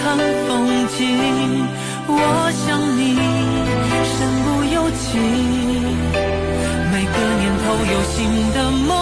看风景我想你身不由己每个念头有新的梦。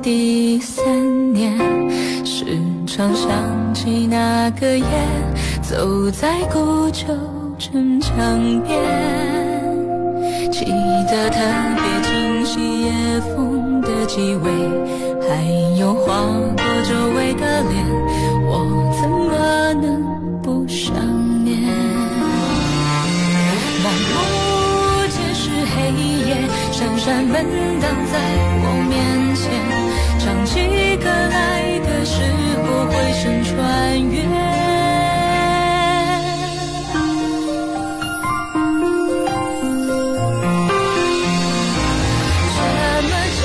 第三年，时常想起那个夜，走在古旧城墙边，记得特别清晰夜风的气味，还有划过周围的脸，我怎么能不想念？满目皆是黑夜，扇扇门挡在。时候回声穿越。这么近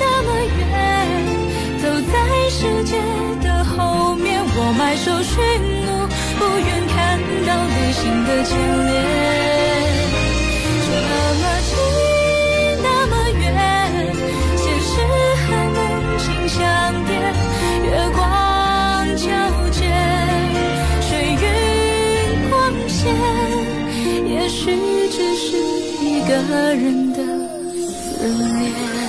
那么远走在世界的后面。我埋首寻路不愿看到你心的牵连思念。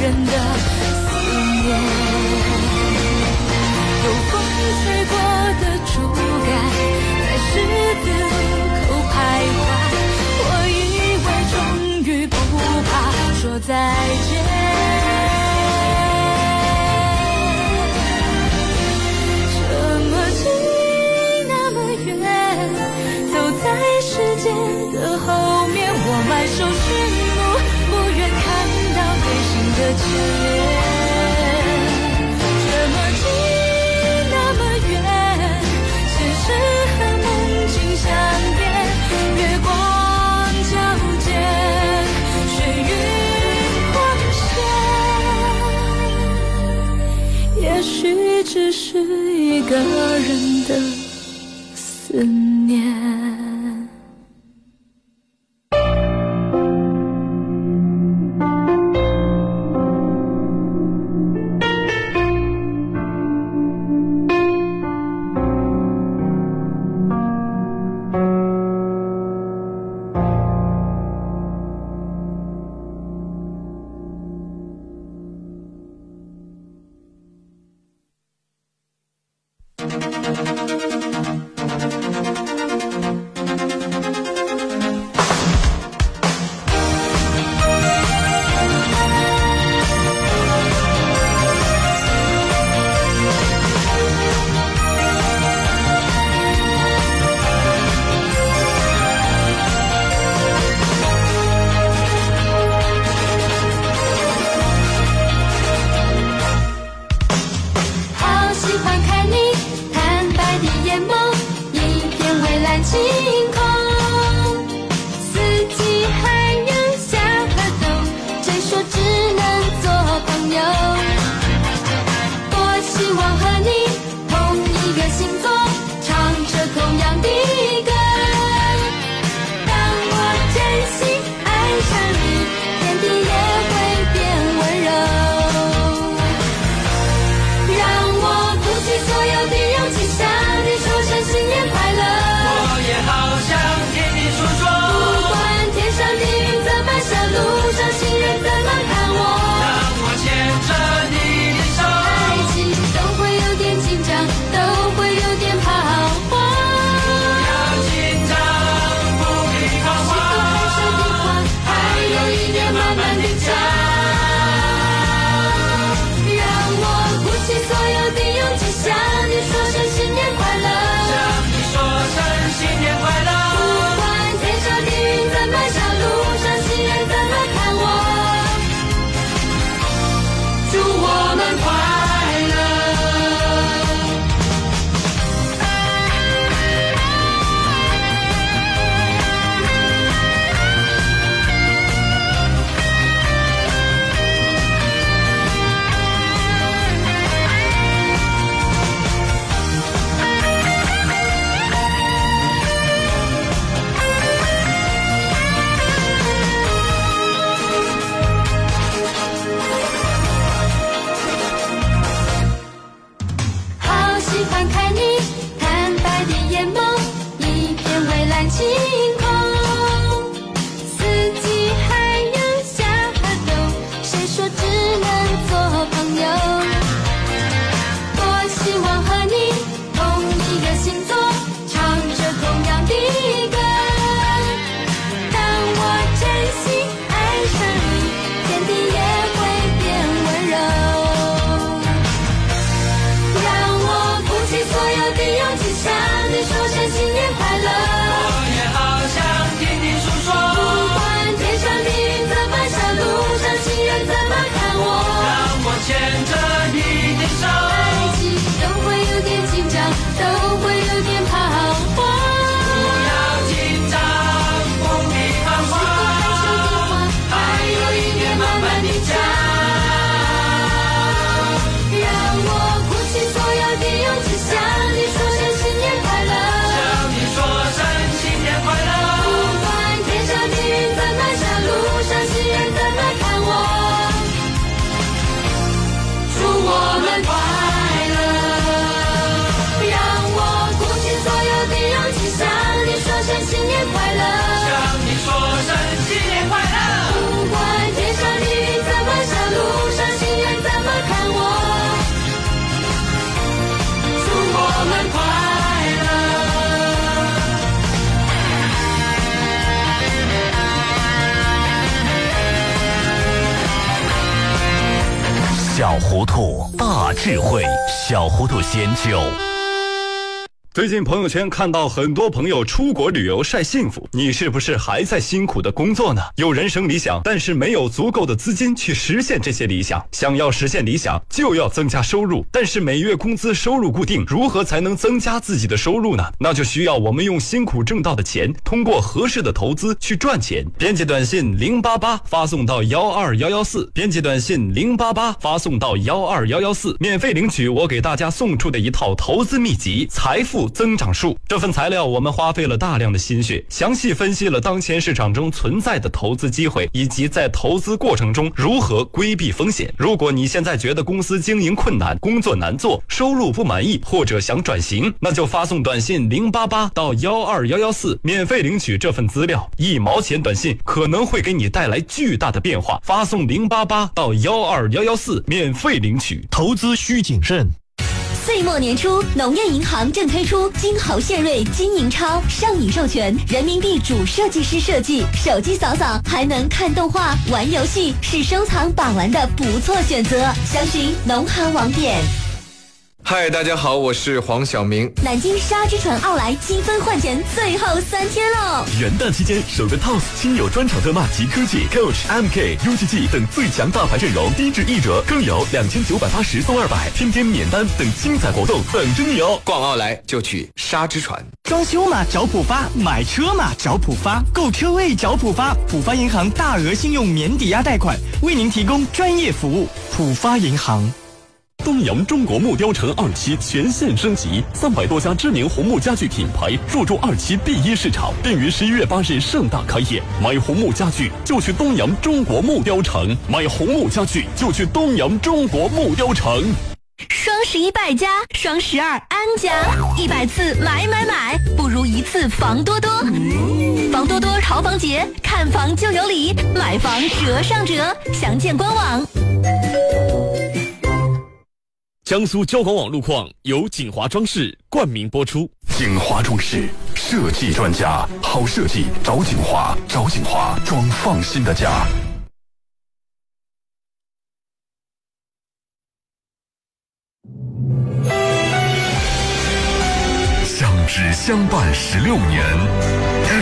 人的思念，有风吹过的竹竿，在十字路口徘徊。我以为终于不怕，说再见。天这么近，那么远，现实和梦境相变，月光皎洁，水云光线，也许只是一个人的。喜欢看糊涂，大智慧，小糊涂仙酒。最近朋友圈看到很多朋友出国旅游晒幸福，你是不是还在辛苦的工作呢？有人生理想，但是没有足够的资金去实现这些理想。想要实现理想，就要增加收入，但是每月工资收入固定，如何才能增加自己的收入呢？那就需要我们用辛苦挣到的钱，通过合适的投资去赚钱。编辑短信零八八发送到幺二幺幺四，编辑短信零八八发送到幺二幺幺四，免费领取我给大家送出的一套投资秘籍《财富》。增长数这份材料，我们花费了大量的心血，详细分析了当前市场中存在的投资机会，以及在投资过程中如何规避风险。如果你现在觉得公司经营困难、工作难做、收入不满意，或者想转型，那就发送短信零八八到幺二幺幺四，免费领取这份资料。一毛钱短信可能会给你带来巨大的变化。发送零八八到幺二幺幺四，免费领取。投资需谨慎。岁末年初，农业银行正推出金豪献瑞金银钞上瘾授权，人民币主设计师设计，手机扫扫还能看动画、玩游戏，是收藏把玩的不错选择。详询农行网点。嗨，大家好，我是黄晓明。南京沙之船奥莱积分换钱最后三天喽！元旦期间，首个 TOS 亲友专场特卖及科技、Coach、MK、UGG 等最强大牌阵容，低至一折，更有两千九百八十送二百，天天免单等精彩活动等着你哦！逛奥莱就去沙之船。装修嘛找浦发，买车嘛找浦发，购车位找浦发。浦发银行大额信用免抵押贷款，为您提供专业服务。浦发银行。东阳中国木雕城二期全线升级，三百多家知名红木家具品牌入驻二期第一市场，并于十一月八日盛大开业。买红木家具就去东阳中国木雕城，买红木家具就去东阳中国木雕城。双十一败家，双十二安家，一百次买买买，不如一次房多多。房多多淘房节，看房就有礼，买房折上折，详见官网。江苏交广网路况由锦华装饰冠名播出。锦华装饰设计专家，好设计找锦华，找锦华装放心的家。相知相伴十六年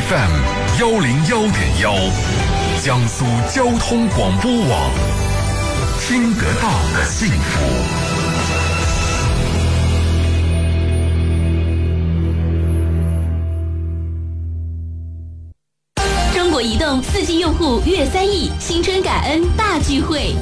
，FM 幺零幺点幺，江苏交通广播网，听得到的幸福。移动四 G 用户月三亿，新春感恩大聚会。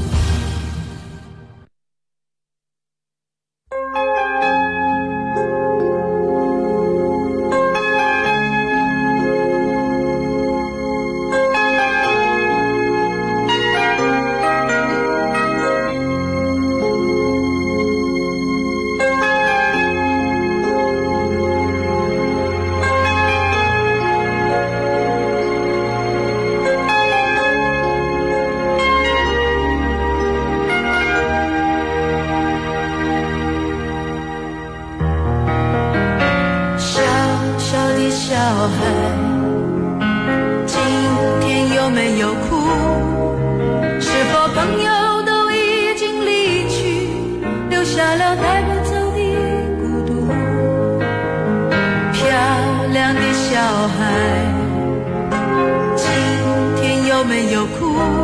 love.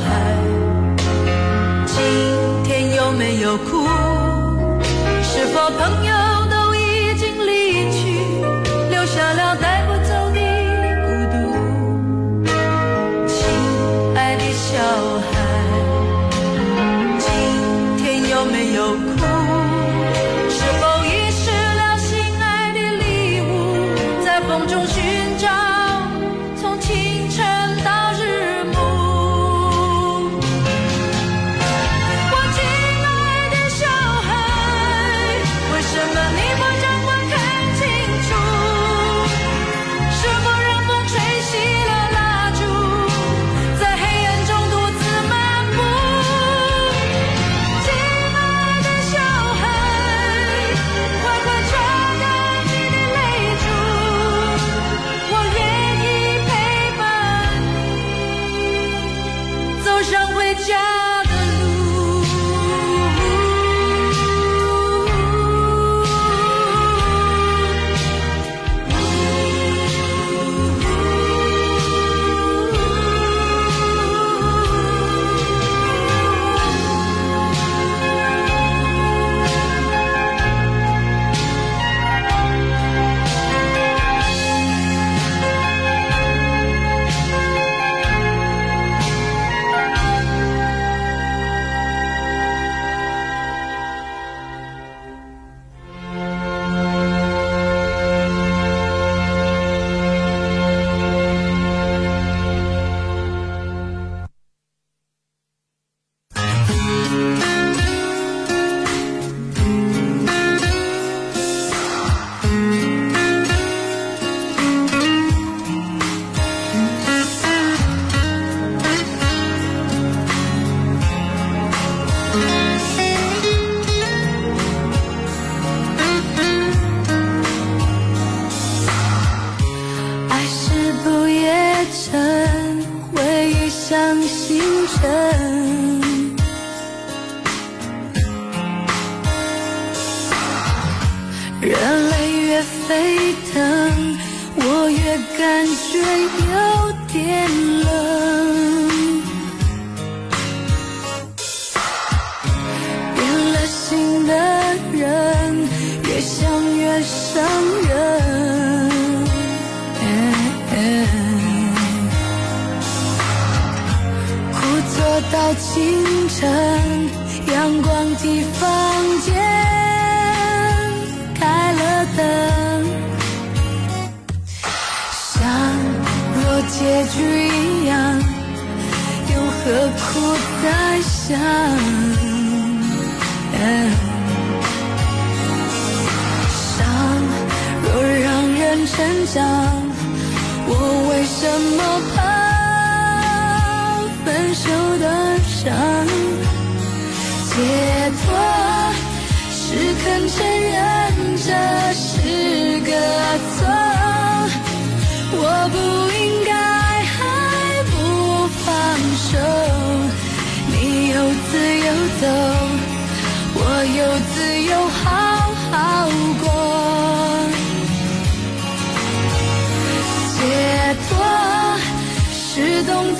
孩，今天有没有哭？是否？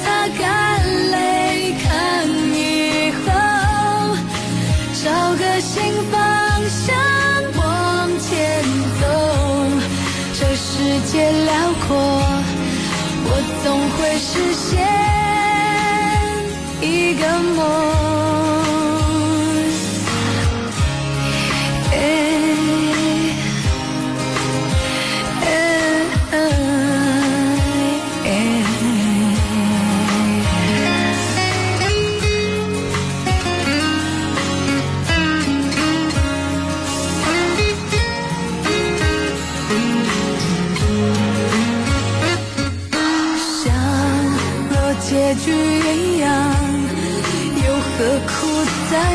擦干泪看以后找个新方向往前走。这世界辽阔我总会实现一个梦。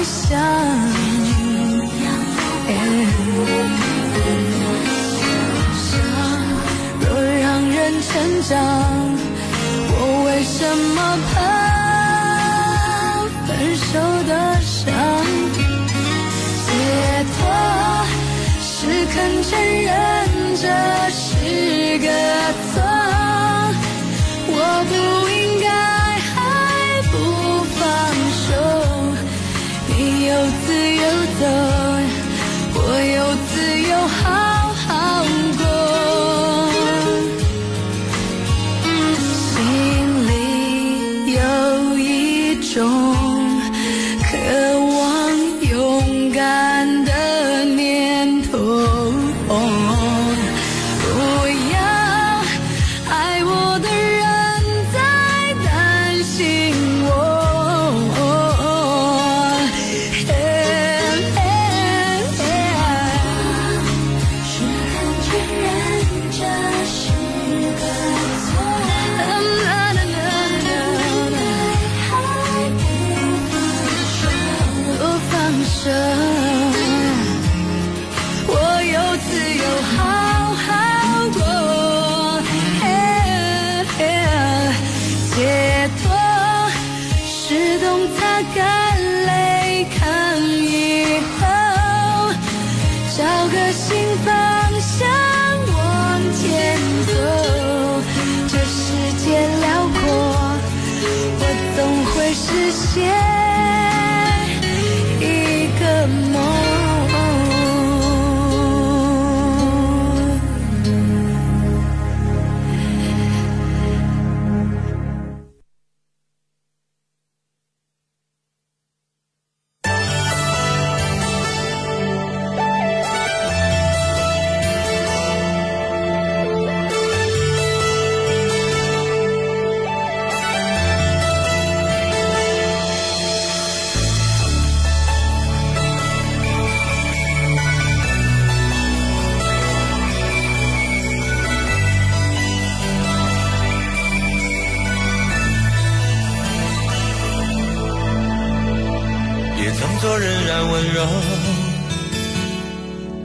我想，若让人成长，我为什么怕分手的伤？解脱是肯承认这伤。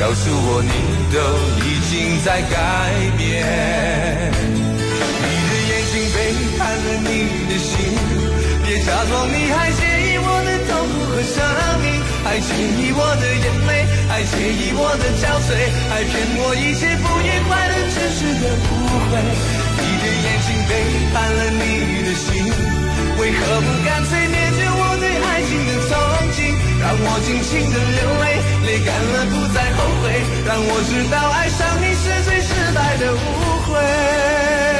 告诉我，你都已经在改变。你的眼睛背叛了你的心，别假装你还介意我的痛苦和伤命，还介意我的眼泪，还介意我的憔悴，还骗我一切不愉快的只是个误会。你的眼睛背叛了你的心，为何不干脆灭绝我，让我尽情的流泪。泪干了，不再后悔，让我知道爱上你是最失败的误会。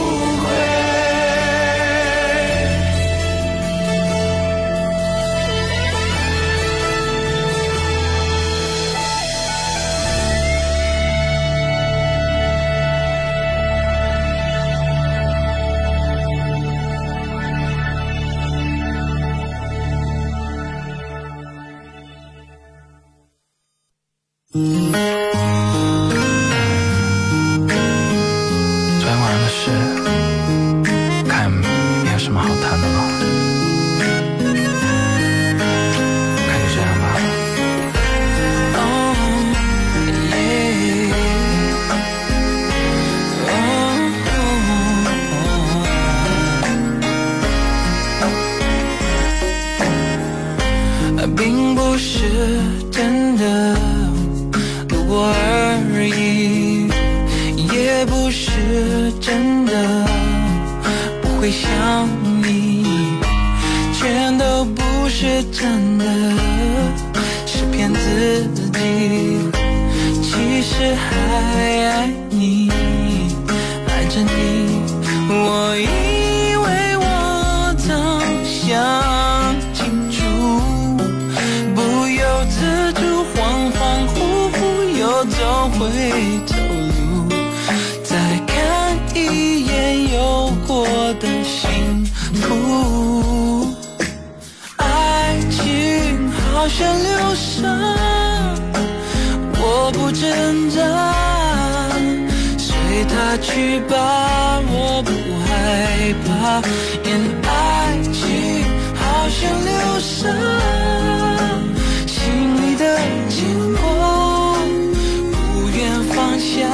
笑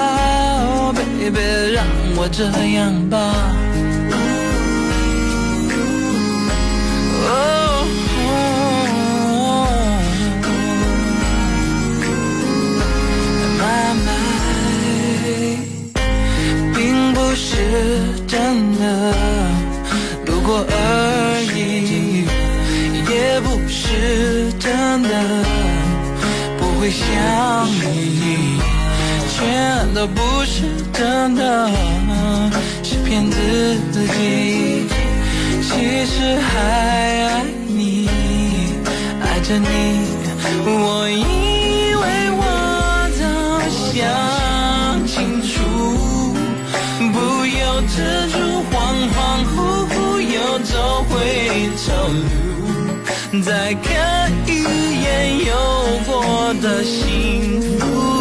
，baby，让我这样吧，妈妈，并不是真的，路过而已，也不是真的，不会想你，全都不是真的。是骗自己，其实还爱你，爱着你。我以为我早想清楚，不由自主，恍恍惚惚又走回头路，再看一眼有过的幸福。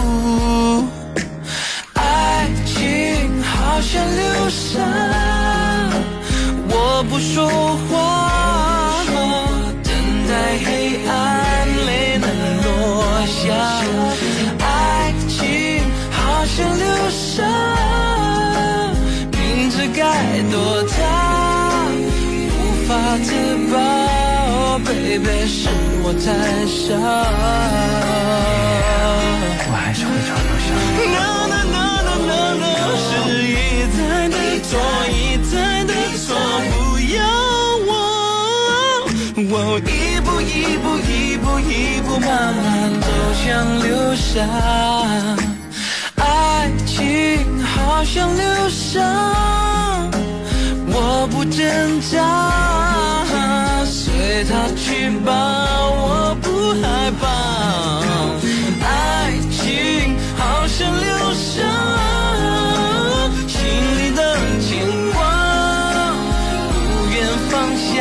不说话，等待黑暗没能落下。爱情好像流沙，明知该躲它，无法自拔。Oh Baby，是我太傻，我还是会找流沙。错一再慢慢走向流沙，爱情好像流沙，我不挣扎，随它去吧，我不害怕，爱情好像流沙。心里的牵挂，不愿放下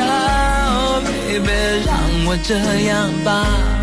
，Baby，让我这样吧。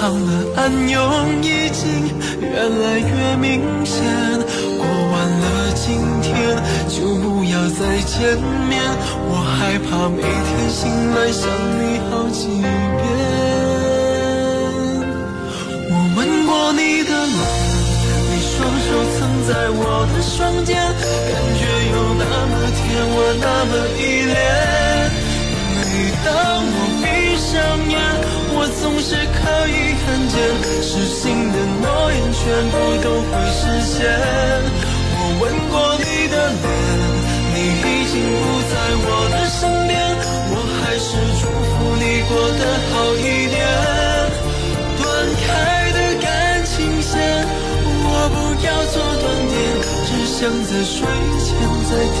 藏的暗涌已经越来越明显。过完了今天，就不要再见面，我害怕每天醒来想你好几遍。我吻过你的脸，你双手曾在我的双肩，感觉有那么甜，我那么依恋。每当我闭上眼，总是可以看见，失信的诺言全部都会实现。我吻过你的脸，你已经不在我的身边，我还是祝福你过得好一点。断开的感情线，我不要做断点，只想在睡前再听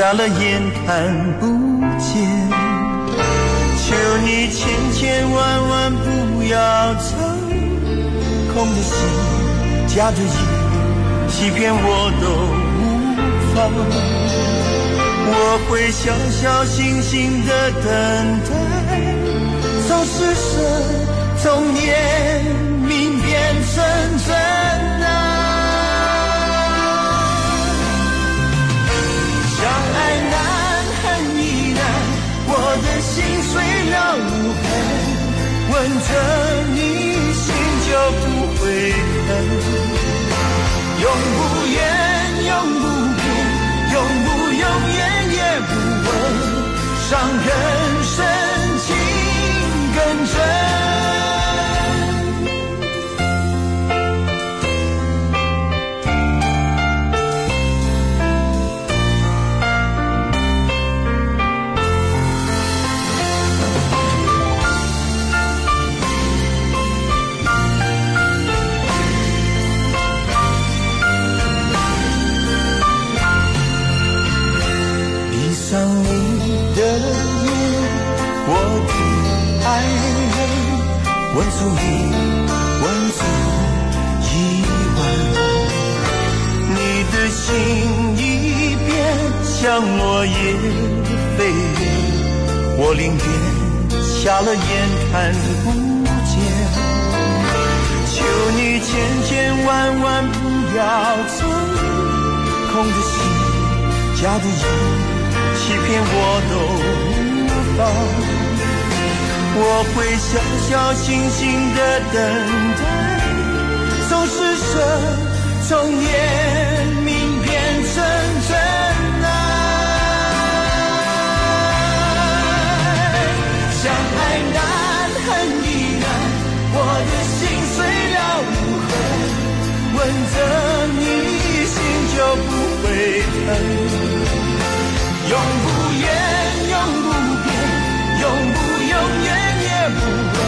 瞎了眼看不见。求你千千万万不要走，空的心夹着眼。欺骗我都无妨。会小小心心的等待，从失神从怜悯变成真跟，着你心就不会疼。永不言，永不变，永不永远也不问，伤人落叶飞，我宁愿瞎了眼看不见。求你千千万万不要走，空的心，假的意。欺骗我都无妨，我会小小心心的等待，从施舍，从怜的心碎了无痕，吻着你心就不会疼。永不言，永不变，永不永远也不问，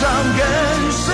伤更深，